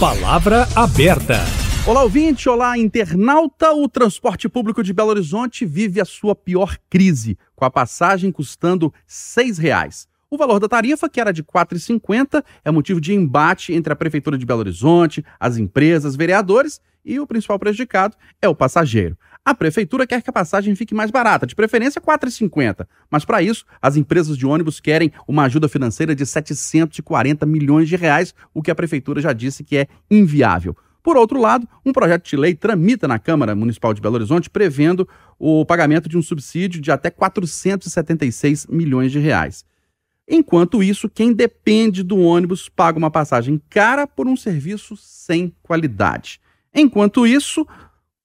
Palavra aberta. Olá, ouvinte, olá, internauta. O transporte público de Belo Horizonte vive a sua pior crise, com a passagem custando R$ 6,00. O valor da tarifa, que era de R$ 4,50, é motivo de embate entre a Prefeitura de Belo Horizonte, as empresas, vereadores e o principal prejudicado é o passageiro. A prefeitura quer que a passagem fique mais barata, de preferência R$ 4,50. Mas para isso, as empresas de ônibus querem uma ajuda financeira de 740 milhões de reais, o que a prefeitura já disse que é inviável. Por outro lado, um projeto de lei tramita na Câmara Municipal de Belo Horizonte prevendo o pagamento de um subsídio de até 476 milhões de reais. Enquanto isso, quem depende do ônibus paga uma passagem cara por um serviço sem qualidade. Enquanto isso,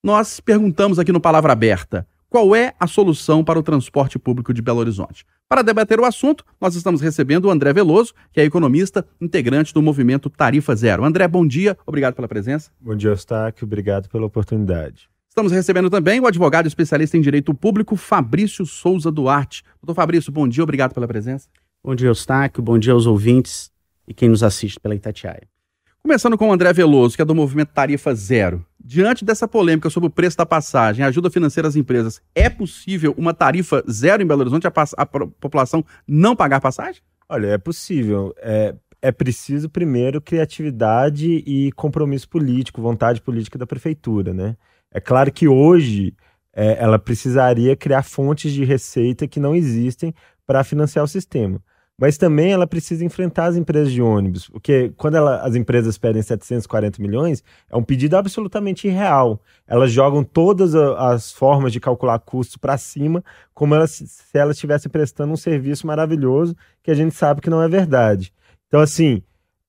nós perguntamos aqui no Palavra Aberta qual é a solução para o transporte público de Belo Horizonte. Para debater o assunto, nós estamos recebendo o André Veloso, que é economista, integrante do movimento Tarifa Zero. André, bom dia, obrigado pela presença. Bom dia, Eustáquio, obrigado pela oportunidade. Estamos recebendo também o advogado especialista em direito público, Fabrício Souza Duarte. Doutor Fabrício, bom dia, obrigado pela presença. Bom dia, Eustáquio, bom dia aos ouvintes e quem nos assiste pela Itatiaia. Começando com o André Veloso, que é do movimento Tarifa Zero. Diante dessa polêmica sobre o preço da passagem, ajuda financeira às empresas, é possível uma tarifa zero em Belo Horizonte, a, a população não pagar passagem? Olha, é possível. É, é preciso, primeiro, criatividade e compromisso político, vontade política da prefeitura, né? É claro que hoje é, ela precisaria criar fontes de receita que não existem para financiar o sistema mas também ela precisa enfrentar as empresas de ônibus, porque quando ela, as empresas pedem 740 milhões, é um pedido absolutamente irreal. Elas jogam todas as formas de calcular custo para cima, como elas, se elas estivessem prestando um serviço maravilhoso, que a gente sabe que não é verdade. Então, assim,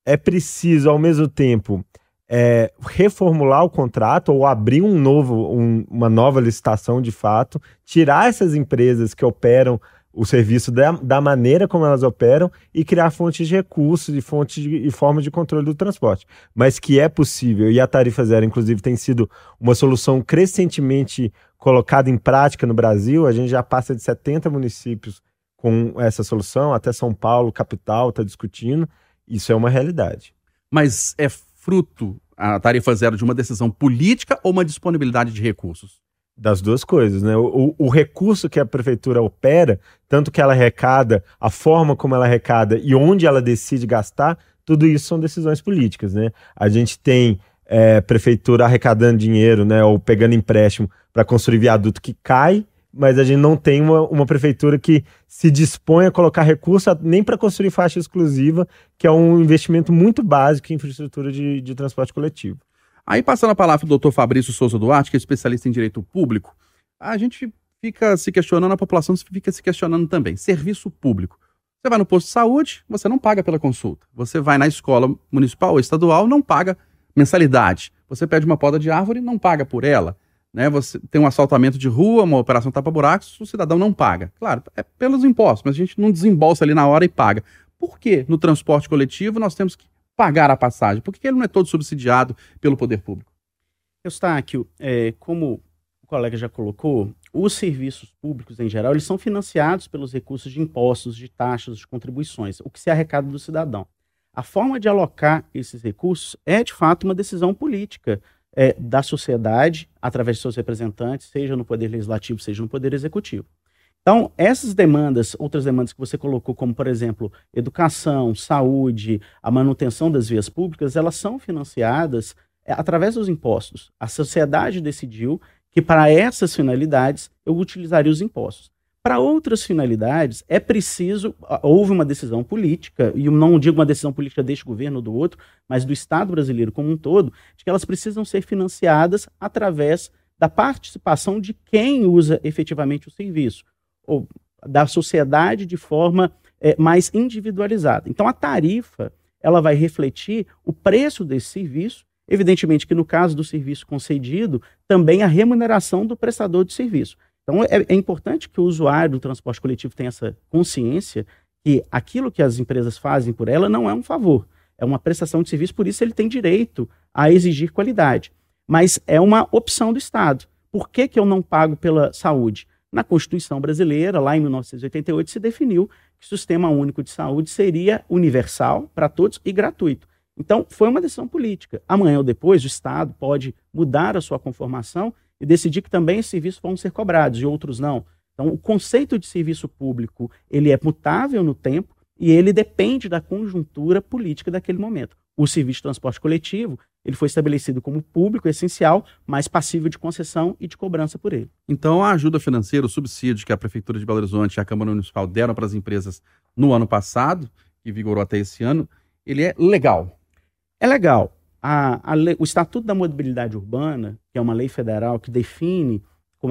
é preciso, ao mesmo tempo, é, reformular o contrato ou abrir um novo, um, uma nova licitação de fato, tirar essas empresas que operam o serviço da, da, maneira como elas operam e criar fontes de recursos e fontes de, e formas de controle do transporte. Mas que é possível, e a tarifa zero, inclusive, tem sido uma solução crescentemente colocada em prática no Brasil. A gente já passa de 70 municípios com essa solução, até São Paulo, capital, está discutindo. Isso é uma realidade. Mas é fruto, a tarifa zero, de uma decisão política ou uma disponibilidade de recursos? Das duas coisas, né? O, o, recurso que a prefeitura opera, tanto que ela arrecada, a forma como ela arrecada e onde ela decide gastar, tudo isso são decisões políticas, né? A gente tem é, prefeitura arrecadando dinheiro, né? Ou pegando empréstimo para construir viaduto que cai, mas a gente não tem uma, uma prefeitura que se dispõe a colocar recurso nem para construir faixa exclusiva, que é um investimento muito básico em infraestrutura de, de transporte coletivo. Aí, passando a palavra do doutor Fabrício Souza Duarte, que é especialista em direito público, a gente fica se questionando, a população fica se questionando também. Serviço público. Você vai no posto de saúde, você não paga pela consulta. Você vai na escola municipal ou estadual, não paga mensalidade. Você pede uma poda de árvore, não paga por ela. Né? Você tem um assaltamento de rua, uma operação tapa-buracos, o cidadão não paga. Claro, é pelos impostos, mas a gente não desembolsa ali na hora e paga. Por que no transporte coletivo nós temos que pagar a passagem? Por que ele não é todo subsidiado pelo poder público? Eustáquio, é, como o colega já colocou, os serviços públicos em geral, eles são financiados pelos recursos de impostos, de taxas, de contribuições, o que se arrecada do cidadão. A forma de alocar esses recursos é, de fato, uma decisão política é, da sociedade, através de seus representantes, seja no Poder Legislativo, seja no Poder Executivo. Então, essas demandas, outras demandas que você colocou, como, por exemplo, educação, saúde, a manutenção das vias públicas, elas são financiadas é, através dos impostos. A sociedade decidiu que, para essas finalidades, eu utilizaria os impostos. Para outras finalidades, é preciso, houve uma decisão política, e não digo uma decisão política deste governo ou do outro, mas do Estado brasileiro como um todo, de que elas precisam ser financiadas através da participação de quem usa efetivamente o serviço ou da sociedade de forma é, mais individualizada. Então, a tarifa ela vai refletir o preço desse serviço, evidentemente que no caso do serviço concedido, também a remuneração do prestador de serviço. Então, é, é importante que o usuário do transporte coletivo tenha essa consciência que aquilo que as empresas fazem por ela não é um favor, é uma prestação de serviço, por isso ele tem direito a exigir qualidade. Mas é uma opção do Estado. Por que, que eu não pago pela saúde? Na Constituição brasileira, lá em 1988, se definiu que o sistema único de saúde seria universal para todos e gratuito. Então, foi uma decisão política. Amanhã ou depois, o Estado pode mudar a sua conformação e decidir que também esses serviços vão ser cobrados e outros não. Então, o conceito de serviço público ele é mutável no tempo e ele depende da conjuntura política daquele momento. O serviço de transporte coletivo ele foi estabelecido como público essencial, mas passível de concessão e de cobrança por ele. Então, a ajuda financeira, o subsídio que a Prefeitura de Belo Horizonte e a Câmara Municipal deram para as empresas no ano passado, que vigorou até esse ano, ele é legal. É legal. A, a lei, o Estatuto da Mobilidade Urbana, que é uma lei federal que define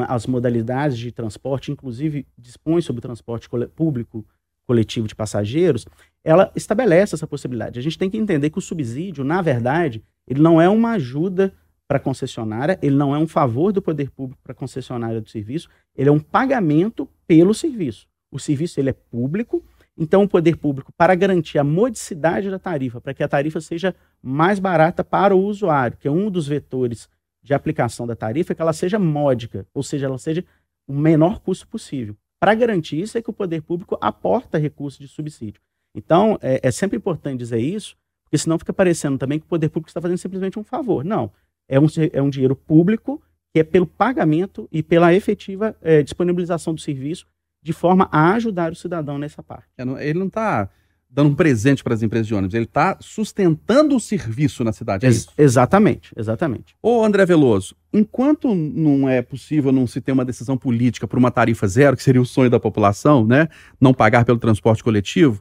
as modalidades de transporte, inclusive dispõe sobre o transporte público coletivo de passageiros, ela estabelece essa possibilidade. A gente tem que entender que o subsídio, na verdade, ele não é uma ajuda para a concessionária, ele não é um favor do poder público para a concessionária do serviço, ele é um pagamento pelo serviço. O serviço ele é público, então o poder público, para garantir a modicidade da tarifa, para que a tarifa seja mais barata para o usuário, que é um dos vetores de aplicação da tarifa, é que ela seja módica, ou seja, ela seja o menor custo possível. Para garantir isso é que o poder público aporta recursos de subsídio. Então, é, é sempre importante dizer isso, porque senão fica parecendo também que o poder público está fazendo simplesmente um favor. Não. É um, é um dinheiro público que é pelo pagamento e pela efetiva é, disponibilização do serviço de forma a ajudar o cidadão nessa parte. É, ele não está dando um presente para as empresas de ônibus, ele está sustentando o serviço na cidade. É Ex exatamente, exatamente. Ô André Veloso, enquanto não é possível não se ter uma decisão política por uma tarifa zero, que seria o sonho da população, né, não pagar pelo transporte coletivo,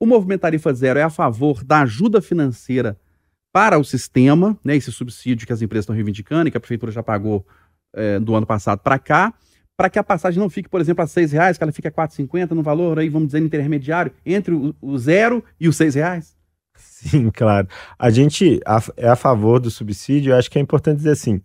o movimento Tarifa Zero é a favor da ajuda financeira para o sistema, né, esse subsídio que as empresas estão reivindicando e que a prefeitura já pagou é, do ano passado para cá, para que a passagem não fique, por exemplo, a seis reais, que ela fique a 4,50 no valor, aí vamos dizer, intermediário, entre o, o zero e os seis reais? Sim, claro. A gente é a favor do subsídio, eu acho que é importante dizer assim,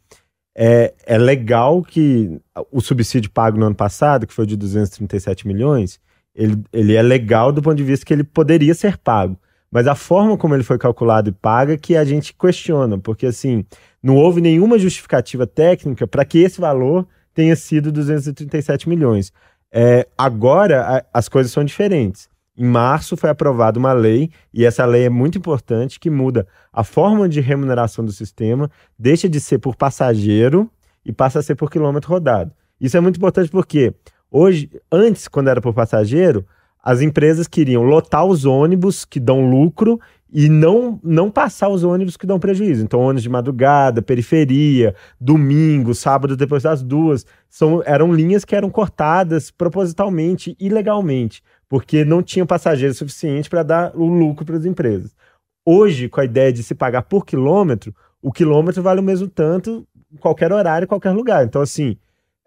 é, é legal que o subsídio pago no ano passado, que foi de 237 milhões, ele, ele é legal do ponto de vista que ele poderia ser pago. Mas a forma como ele foi calculado e paga que a gente questiona, porque assim, não houve nenhuma justificativa técnica para que esse valor tenha sido 237 milhões. É, agora a, as coisas são diferentes. Em março foi aprovada uma lei, e essa lei é muito importante, que muda a forma de remuneração do sistema, deixa de ser por passageiro e passa a ser por quilômetro rodado. Isso é muito importante porque Hoje, antes, quando era por passageiro, as empresas queriam lotar os ônibus que dão lucro e não, não passar os ônibus que dão prejuízo. Então, ônibus de madrugada, periferia, domingo, sábado depois das duas, são, eram linhas que eram cortadas propositalmente, ilegalmente, porque não tinham passageiro suficiente para dar o lucro para as empresas. Hoje, com a ideia de se pagar por quilômetro, o quilômetro vale o mesmo tanto em qualquer horário, em qualquer lugar. Então, assim,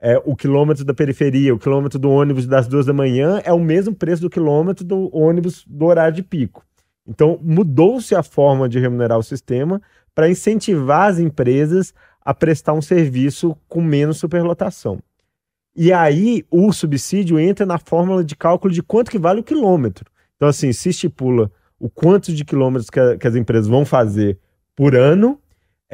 é, o quilômetro da periferia, o quilômetro do ônibus das duas da manhã é o mesmo preço do quilômetro do ônibus do horário de pico. Então, mudou-se a forma de remunerar o sistema para incentivar as empresas a prestar um serviço com menos superlotação. E aí, o subsídio entra na fórmula de cálculo de quanto que vale o quilômetro. Então, assim, se estipula o quanto de quilômetros que, a, que as empresas vão fazer por ano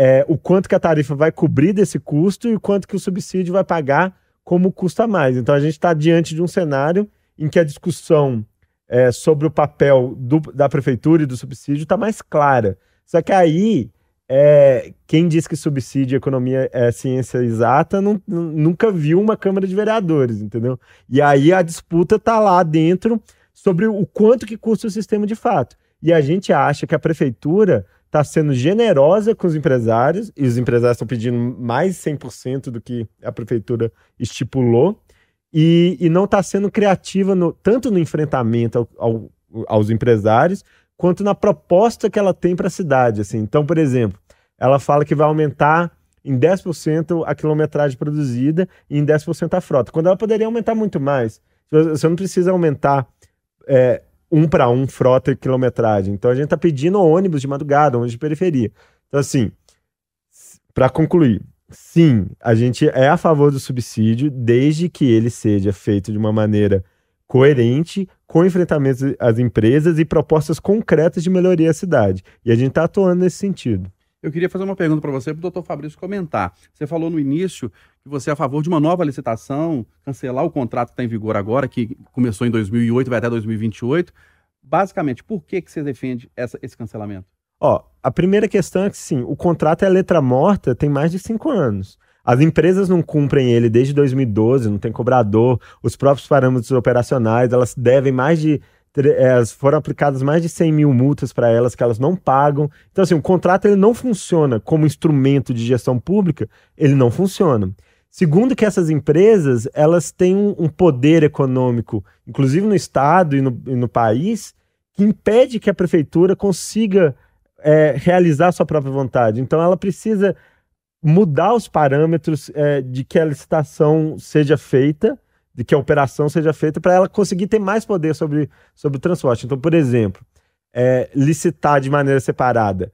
é, o quanto que a tarifa vai cobrir desse custo e o quanto que o subsídio vai pagar como custa mais. Então a gente está diante de um cenário em que a discussão é, sobre o papel do, da prefeitura e do subsídio está mais clara. Só que aí é, quem diz que subsídio e economia é ciência exata não, nunca viu uma Câmara de Vereadores, entendeu? E aí a disputa está lá dentro sobre o quanto que custa o sistema de fato. E a gente acha que a prefeitura está sendo generosa com os empresários, e os empresários estão pedindo mais 100% do que a prefeitura estipulou, e, e não está sendo criativa no, tanto no enfrentamento ao, ao, aos empresários, quanto na proposta que ela tem para a cidade. Assim. Então, por exemplo, ela fala que vai aumentar em 10% a quilometragem produzida e em 10% a frota, quando ela poderia aumentar muito mais. Você não precisa aumentar é, um para um frota e quilometragem. Então a gente está pedindo ônibus de madrugada, ônibus de periferia. Então, assim, para concluir, sim, a gente é a favor do subsídio, desde que ele seja feito de uma maneira coerente, com enfrentamento às empresas e propostas concretas de melhoria à cidade. E a gente está atuando nesse sentido. Eu queria fazer uma pergunta para você, para o doutor Fabrício comentar. Você falou no início que você é a favor de uma nova licitação, cancelar o contrato que está em vigor agora, que começou em 2008, vai até 2028. Basicamente, por que, que você defende essa, esse cancelamento? Ó, a primeira questão é que, sim, o contrato é letra morta tem mais de cinco anos. As empresas não cumprem ele desde 2012, não tem cobrador, os próprios parâmetros operacionais, elas devem mais de. É, foram aplicadas mais de 100 mil multas para elas que elas não pagam. Então, assim, o contrato ele não funciona como instrumento de gestão pública, ele não funciona. Segundo que essas empresas, elas têm um, poder econômico, inclusive no Estado e no, e no país, que impede que a prefeitura consiga é, realizar a sua própria vontade. Então, ela precisa mudar os parâmetros é, de que a licitação seja feita, de que a operação seja feita, para ela conseguir ter mais poder sobre, sobre o transporte. Então, por exemplo, é, licitar de maneira separada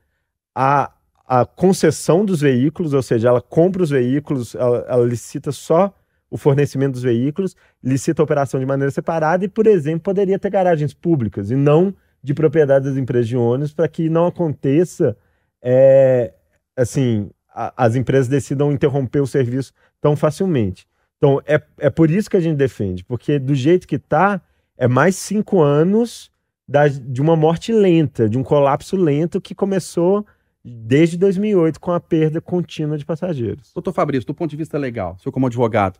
a, a concessão dos veículos, ou seja, ela compra os veículos, ela, ela licita só o fornecimento dos veículos, licita a operação de maneira separada e, por exemplo, poderia ter garagens públicas e não de propriedade das empresas de ônibus para que não aconteça é, assim a, as empresas decidam interromper o serviço tão facilmente. Então, é, é por isso que a gente defende, porque do jeito que está, é mais cinco anos da, de uma morte lenta, de um colapso lento que começou desde 2008 com a perda contínua de passageiros. Doutor Fabrício, do ponto de vista legal, senhor como advogado,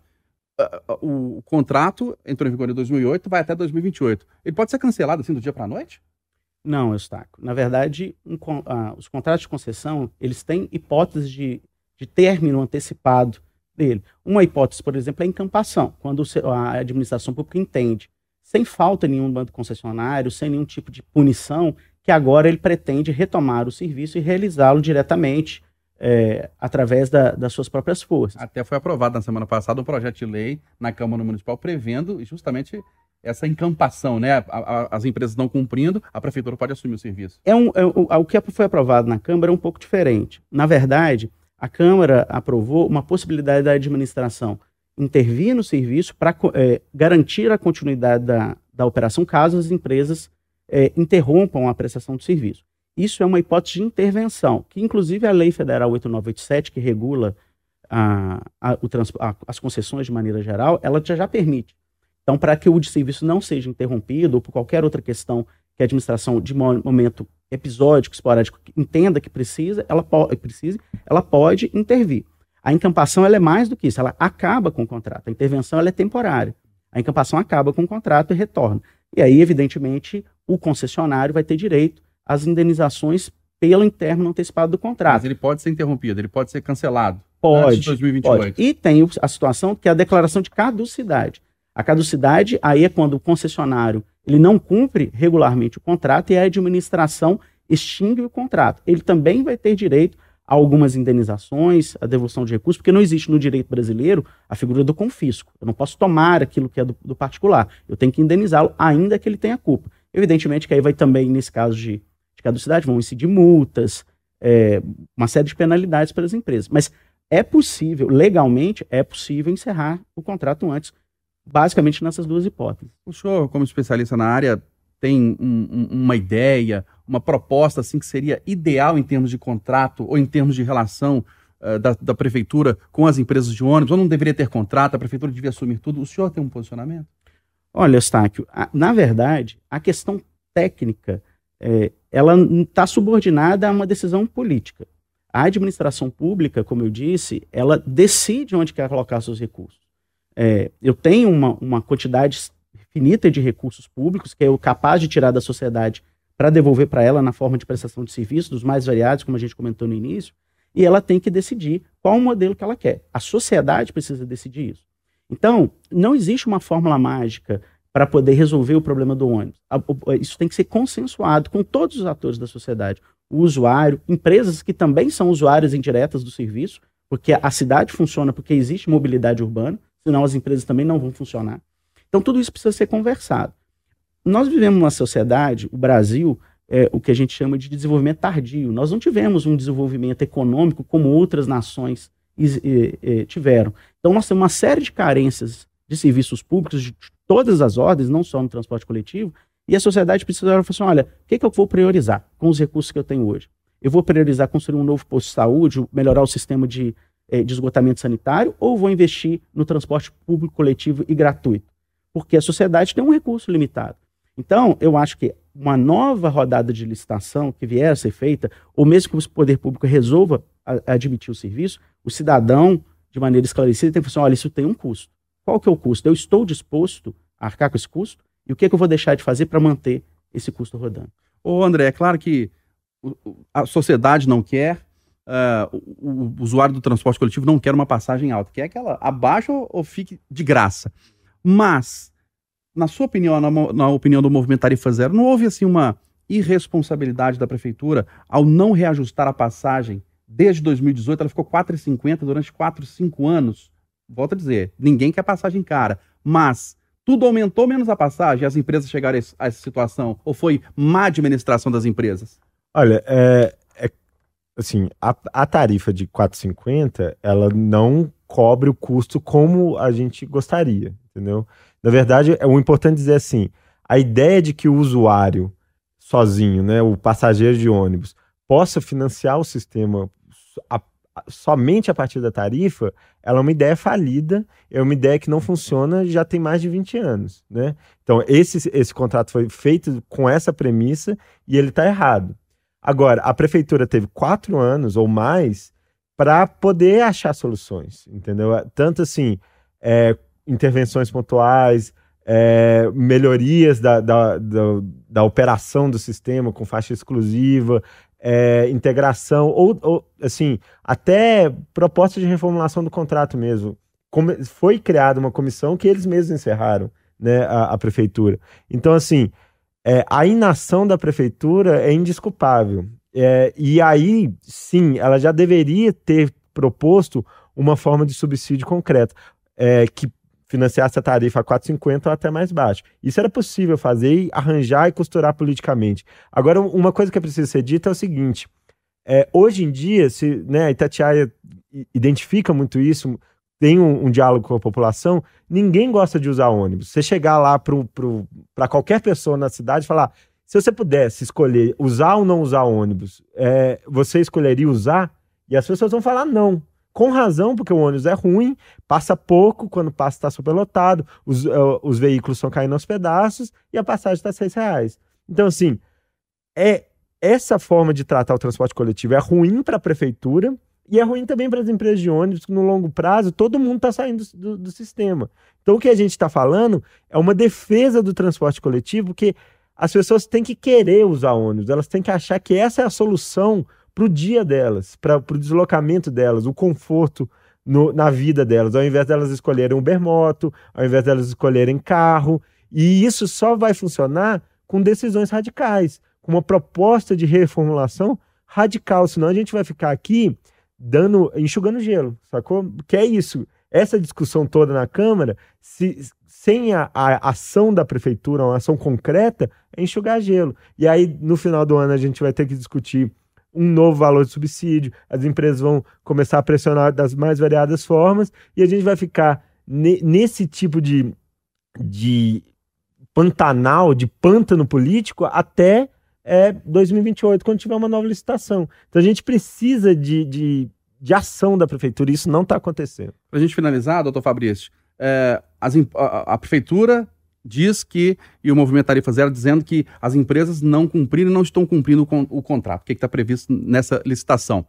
o, o contrato entrou em vigor em 2008, vai até 2028. Ele pode ser cancelado assim do dia para a noite? Não, Eustáquio. Na verdade, um, uh, os contratos de concessão, eles têm hipóteses de, de término antecipado dele. Uma hipótese, por exemplo, é a encampação, quando a administração pública entende, sem falta nenhuma do concessionário, sem nenhum tipo de punição, que agora ele pretende retomar o serviço e realizá-lo diretamente é, através da, das suas próprias forças. Até foi aprovado na semana passada um projeto de lei na Câmara Municipal prevendo justamente essa encampação, né? A, a, as empresas não cumprindo, a prefeitura pode assumir o serviço. É um, é, o, o que foi aprovado na Câmara é um pouco diferente. Na verdade, a Câmara aprovou uma possibilidade da administração intervir no serviço para é, garantir a continuidade da, da operação caso as empresas é, interrompam a prestação do serviço. Isso é uma hipótese de intervenção, que inclusive a Lei Federal 8987, que regula a, a, trans, a, as concessões de maneira geral, ela já, já permite. Então, para que o de serviço não seja interrompido ou por qualquer outra questão que a administração, de momento episódico, esporádico, entenda que precisa, ela, precise, ela pode intervir. A encampação ela é mais do que isso, ela acaba com o contrato. A intervenção ela é temporária. A encampação acaba com o contrato e retorna. E aí, evidentemente, o concessionário vai ter direito às indenizações pelo término antecipado do contrato. Mas ele pode ser interrompido, ele pode ser cancelado. Pode. 2028. Pode. E tem a situação que é a declaração de caducidade. A caducidade aí é quando o concessionário ele não cumpre regularmente o contrato e a administração extingue o contrato. Ele também vai ter direito a algumas indenizações, a devolução de recursos, porque não existe no direito brasileiro a figura do confisco. Eu não posso tomar aquilo que é do, do particular. Eu tenho que indenizá-lo, ainda que ele tenha culpa. Evidentemente que aí vai também, nesse caso de, de caducidade, vão incidir multas, é, uma série de penalidades para as empresas. Mas é possível, legalmente, é possível encerrar o contrato antes basicamente nessas duas hipóteses. O senhor, como especialista na área, tem um, um, uma ideia, uma proposta assim que seria ideal em termos de contrato ou em termos de relação uh, da, da, prefeitura com as empresas de ônibus? Ou não deveria ter contrato, a prefeitura devia assumir tudo? O senhor tem um posicionamento? Olha, Eustáquio, a, na verdade, a questão técnica é, ela está subordinada a uma decisão política. A administração pública, como eu disse, ela decide onde quer colocar seus recursos é, eu tenho uma, uma quantidade finita de recursos públicos que é capaz de tirar da sociedade para devolver para ela na forma de prestação de serviços, dos mais variados, como a gente comentou no início, e ela tem que decidir qual o modelo que ela quer. A sociedade precisa decidir isso. Então, não existe uma fórmula mágica para poder resolver o problema do ônibus. Isso tem que ser consensuado com todos os atores da sociedade. O usuário, empresas que também são usuárias indiretas do serviço, porque a cidade funciona porque existe mobilidade urbana, senão as empresas também não vão funcionar. Então, tudo isso precisa ser conversado. Nós vivemos numa sociedade, o Brasil, é, o que a gente chama de desenvolvimento tardio. Nós não tivemos um desenvolvimento econômico como outras nações tiveram. Então, nós temos uma série de carências de serviços públicos de todas as ordens, não só no transporte coletivo, e a sociedade precisa falar assim: olha, o que, que eu vou priorizar com os recursos que eu tenho hoje? Eu vou priorizar construir um novo posto de saúde, melhorar o sistema de é, de esgotamento sanitário ou vou investir no transporte público coletivo e gratuito? Porque a sociedade tem um recurso limitado. Então, eu acho que uma nova rodada de licitação que vier a ser feita, ou mesmo que o poder público resolva admitir o serviço, o cidadão, de maneira esclarecida, tem que falar assim, olha, isso tem um custo. Qual que é o custo? Eu estou disposto a arcar com esse custo? E o que, é que eu vou deixar de fazer para manter esse custo rodando? Ô, André, é claro que a sociedade não quer, uh, o, o, usuário do transporte coletivo não quer uma passagem alta, que ela abaixe ou, ou fique de graça. Mas, na sua opinião, na, na, opinião do Movimento Tarifa Zero, não houve assim uma irresponsabilidade da prefeitura ao não reajustar a passagem desde 2018? Ela ficou 4,50 durante 4, 5 anos. Volto a dizer, ninguém quer passagem cara, mas tudo aumentou menos a passagem, as empresas chegaram a essa situação? Ou foi má administração das empresas? Olha, é, é assim, a, a, tarifa de 4,50, ela não cobre o custo como a gente gostaria, entendeu? Na verdade, é o importante dizer assim, a ideia de que o usuário sozinho, né, o passageiro de ônibus, possa financiar o sistema a, somente a partir da tarifa, ela é uma ideia falida, é uma ideia que não funciona já tem mais de 20 anos, né? Então, esse, esse contrato foi feito com essa premissa e ele está errado. Agora, a prefeitura teve quatro anos ou mais para poder achar soluções, entendeu? Tanto assim, é, intervenções pontuais, é, melhorias da, da, da, da, operação do sistema com faixa exclusiva, é, integração, ou, ou, assim, até proposta de reformulação do contrato mesmo. Como, foi criada uma comissão que eles mesmos encerraram, né, a, a prefeitura. Então, assim, é, a inação da prefeitura é indisculpável. É, e aí, sim, ela já deveria ter proposto uma forma de subsídio concreto, é, que financiasse a tarifa a 4,50 ou até mais baixo. Isso era possível fazer, arranjar e costurar politicamente. Agora, uma coisa que preciso ser dita é o seguinte: é, hoje em dia, se né, a Itatiaia identifica muito isso, tem um, um, diálogo com a população, ninguém gosta de usar ônibus. Você chegar lá para qualquer pessoa na cidade e falar: se você pudesse escolher usar ou não usar ônibus, é, você escolheria usar? E as pessoas vão falar não com razão, porque o ônibus é ruim, passa pouco, quando passa está superlotado, os, uh, os veículos estão caindo aos pedaços e a passagem está seis reais. Então, assim, é essa forma de tratar o transporte coletivo é ruim para a prefeitura e é ruim também para as empresas de ônibus, que no longo prazo todo mundo está saindo do, do, sistema. Então, o que a gente está falando é uma defesa do transporte coletivo, que as pessoas têm que querer usar ônibus, elas têm que achar que essa é a solução para o dia delas, para o deslocamento delas, o conforto no, na vida delas, ao invés delas escolherem Uber moto, ao invés delas escolherem carro. E isso só vai funcionar com decisões radicais, com uma proposta de reformulação radical, senão a gente vai ficar aqui dando, enxugando gelo, sacou? Que é isso. Essa discussão toda na Câmara, se, sem a, a, ação da prefeitura, uma ação concreta, é enxugar gelo. E aí, no final do ano, a gente vai ter que discutir um novo valor de subsídio, as empresas vão começar a pressionar das mais variadas formas e a gente vai ficar ne nesse tipo de, de pantanal, de pântano político até é, 2028, quando tiver uma nova licitação. Então a gente precisa de, de, de ação da prefeitura e isso não está acontecendo. Para a gente finalizar, doutor Fabrício, é, as, a, a prefeitura diz que, e o Movimento Tarifa Zero dizendo que as empresas não cumpriram, não estão cumprindo o, o contrato, o que está previsto nessa licitação.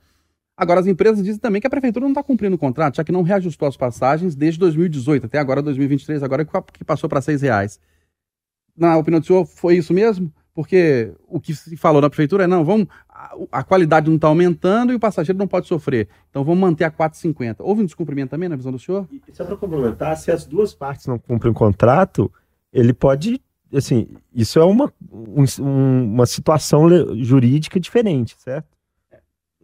Agora, as empresas dizem também que a prefeitura não está cumprindo o contrato, já que não reajustou as passagens desde 2018 até agora 2023, agora que passou para seis reais. Na opinião do senhor, foi isso mesmo? Porque o que se falou na prefeitura é, não, vamos, a, a qualidade não está aumentando e o passageiro não pode sofrer. Então vamos manter a 4,50. Houve um descumprimento também na visão do senhor? E só para complementar, se as duas partes não cumprem o contrato, ele pode, assim, isso é uma, um, uma situação jurídica diferente, certo?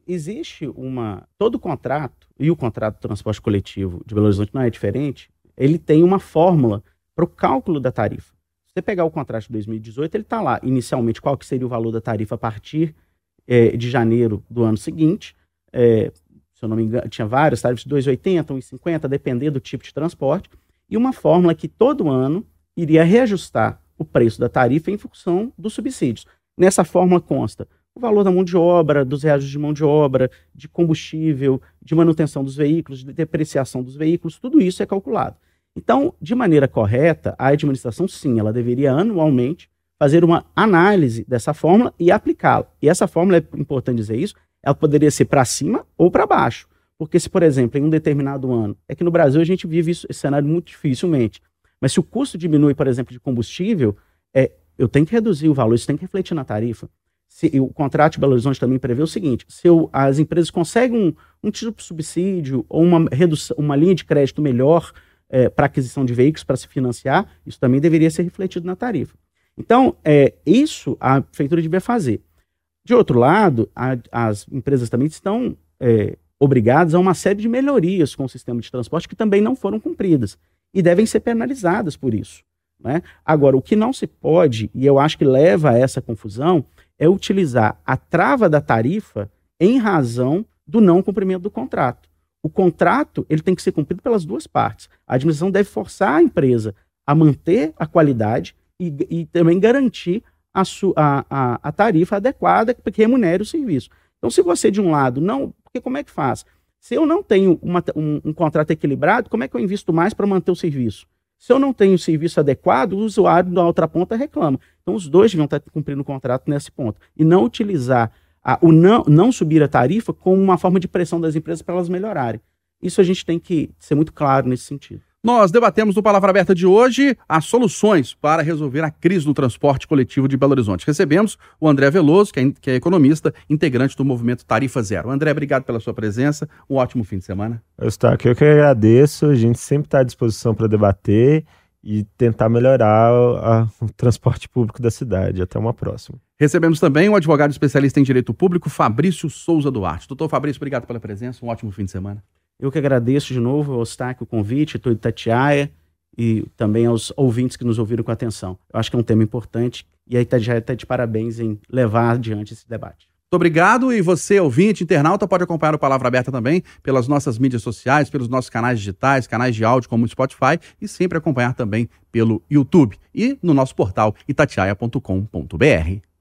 Existe uma. Todo contrato, e o contrato de transporte coletivo de Belo Horizonte não é diferente, ele tem uma fórmula para o cálculo da tarifa. Você pegar o contrato de 2018, ele está lá, inicialmente, qual que seria o valor da tarifa a partir é, de janeiro do ano seguinte. É, se eu não me engano, tinha vários tarifas de 2,80, 1,50, dependendo do tipo de transporte. E uma fórmula que todo ano iria reajustar o preço da tarifa em função dos subsídios. Nessa fórmula consta o valor da mão de obra, dos reajustes de mão de obra, de combustível, de manutenção dos veículos, de depreciação dos veículos, tudo isso é calculado. Então, de maneira correta, a administração, sim, ela deveria anualmente fazer uma análise dessa fórmula e aplicá-la. E essa fórmula, é importante dizer isso, ela poderia ser para cima ou para baixo. Porque se, por exemplo, em um determinado ano, é que no Brasil a gente vive isso, esse cenário muito dificilmente, mas se o custo diminui, por exemplo, de combustível, é, eu tenho que reduzir o valor, isso tem que refletir na tarifa. Se, o contrato de Belo Horizonte também prevê o seguinte: se eu, as empresas conseguem um, um tipo de subsídio ou uma, redução, uma linha de crédito melhor é, para aquisição de veículos para se financiar, isso também deveria ser refletido na tarifa. Então, é, isso a prefeitura devia fazer. De outro lado, a, as empresas também estão é, obrigadas a uma série de melhorias com o sistema de transporte que também não foram cumpridas e devem ser penalizadas por isso. Né? Agora, o que não se pode, e eu acho que leva a essa confusão, é utilizar a trava da tarifa em razão do não cumprimento do contrato. O contrato ele tem que ser cumprido pelas duas partes. A administração deve forçar a empresa a manter a qualidade e, e também garantir a, a, a, a, tarifa adequada que remunere o serviço. Então, se você, de um lado, não. Porque como é que faz? Se eu não tenho uma, um, um contrato equilibrado, como é que eu invisto mais para manter o serviço? Se eu não tenho o serviço adequado, o usuário da outra ponta reclama. Então, os dois deviam estar cumprindo o contrato nesse ponto. E não utilizar a, o não, não subir a tarifa como uma forma de pressão das empresas para elas melhorarem. Isso a gente tem que ser muito claro nesse sentido. Nós debatemos no Palavra Aberta de hoje as soluções para resolver a crise no transporte coletivo de Belo Horizonte. Recebemos o André Veloso, que é, que é economista, integrante do movimento Tarifa Zero. André, obrigado pela sua presença. Um ótimo fim de semana. Eustáquio, eu que agradeço. A gente sempre está à disposição para debater e tentar melhorar a, o transporte público da cidade. Até uma próxima. Recebemos também o advogado especialista em direito público, Fabrício Souza Duarte. Doutor Fabrício, obrigado pela presença. Um ótimo fim de semana. Eu que agradeço de novo ao Stack o convite, estou de Tatiaia e também aos ouvintes que nos ouviram com atenção. Eu acho que é um tema importante e a Itatiaia está de parabéns em levar adiante esse debate. Muito obrigado e você, ouvinte, internauta, pode acompanhar o Palavra Aberta também pelas nossas mídias sociais, pelos nossos canais digitais, canais de áudio como o Spotify e sempre acompanhar também pelo YouTube e no nosso portal itatiaia.com.br.